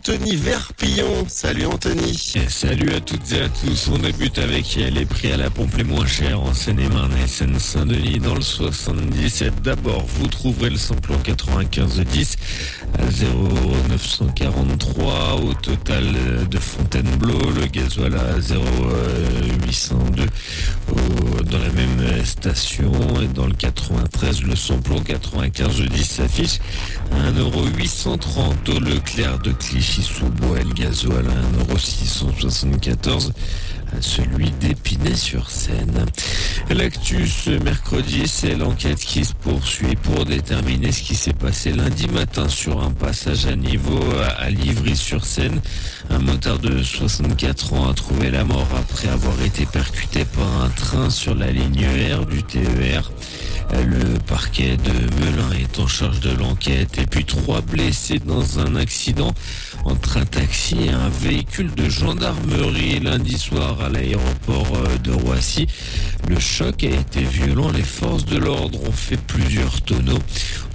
Anthony Verpillon. Salut Anthony. Et salut à toutes et à tous. On débute avec les prix à la pompe les moins chers en Seine-et-Marne et Seine-Saint-Denis dans le 77. D'abord, vous trouverez le samplon 95 10 à 0,943 au total de Fontainebleau, le gasoil à 0,802 dans la même station et dans le 93 le samplon 95 10 s'affiche à 1,830 au Leclerc de Clichy-sous-Bois et le gasoil à 1,674 celui d'Épinay-sur-Seine. L'actu ce mercredi, c'est l'enquête qui se poursuit pour déterminer ce qui s'est passé lundi matin sur un passage à niveau à Livry-sur-Seine. Un motard de 64 ans a trouvé la mort après avoir été percuté par un train sur la ligne R du TER. Le parquet de Melun est en charge de l'enquête et puis trois blessés dans un accident entre un taxi et un véhicule de gendarmerie lundi soir à l'aéroport de Roissy. Le choc a été violent, les forces de l'ordre ont fait plusieurs tonneaux.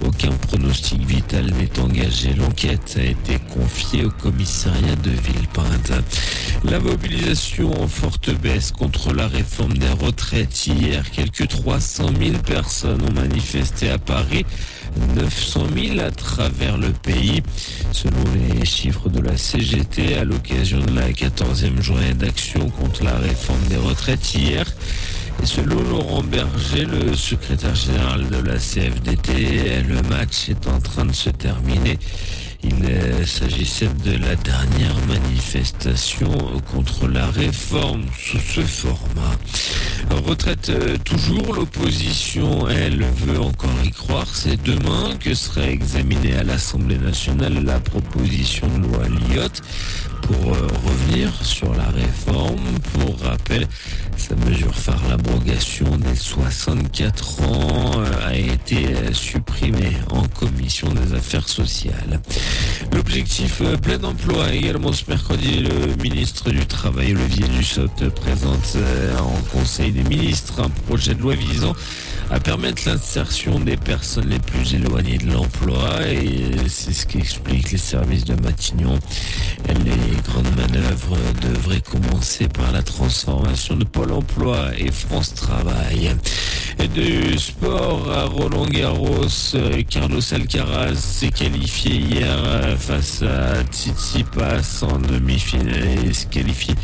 Aucun pronostic vital n'est engagé. L'enquête a été confiée au commissariat de Villepinte. La mobilisation en forte baisse contre la réforme des retraites hier. Quelques 300 000 personnes ont manifesté à Paris. 900 000 à travers le pays. Selon les chiffres de la CGT, à l'occasion de la 14e journée d'action contre la réforme des retraites hier, et selon Laurent Berger, le secrétaire général de la CFDT, le match est en train de se terminer. Il s'agissait de la dernière manifestation contre la réforme sous ce format. Retraite toujours, l'opposition, elle, veut encore y croire. C'est demain que sera examinée à l'Assemblée nationale la proposition de loi Lyotte pour revenir sur la réforme. Pour rappel, sa mesure phare, l'abrogation des 64 ans, a été supprimée affaires sociales. L'objectif plein emploi également ce mercredi, le ministre du Travail, Olivier Dussopt, présente en Conseil des ministres un projet de loi visant à permettre l'insertion des personnes les plus éloignées de l'emploi et c'est ce qu'expliquent les services de Matignon. Les grandes manœuvres devraient commencer par la transformation de Pôle emploi et France Travail. De sport à Roland Garros, Carlos Alcaraz s'est qualifié hier face à Tsitsipas en demi-finale et se qualifie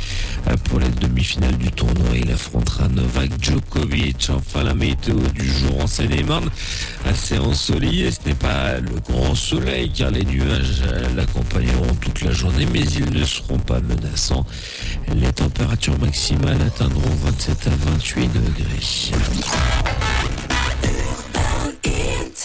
pour la demi-finale du tournoi. Il affrontera Novak Djokovic. Enfin, la météo du jour en Seine-et-Marne, assez ensoleillé. Ce n'est pas le grand soleil car les nuages l'accompagneront toute la journée, mais ils ne seront pas menaçants. Les températures maximales atteindront 27 à 28 degrés.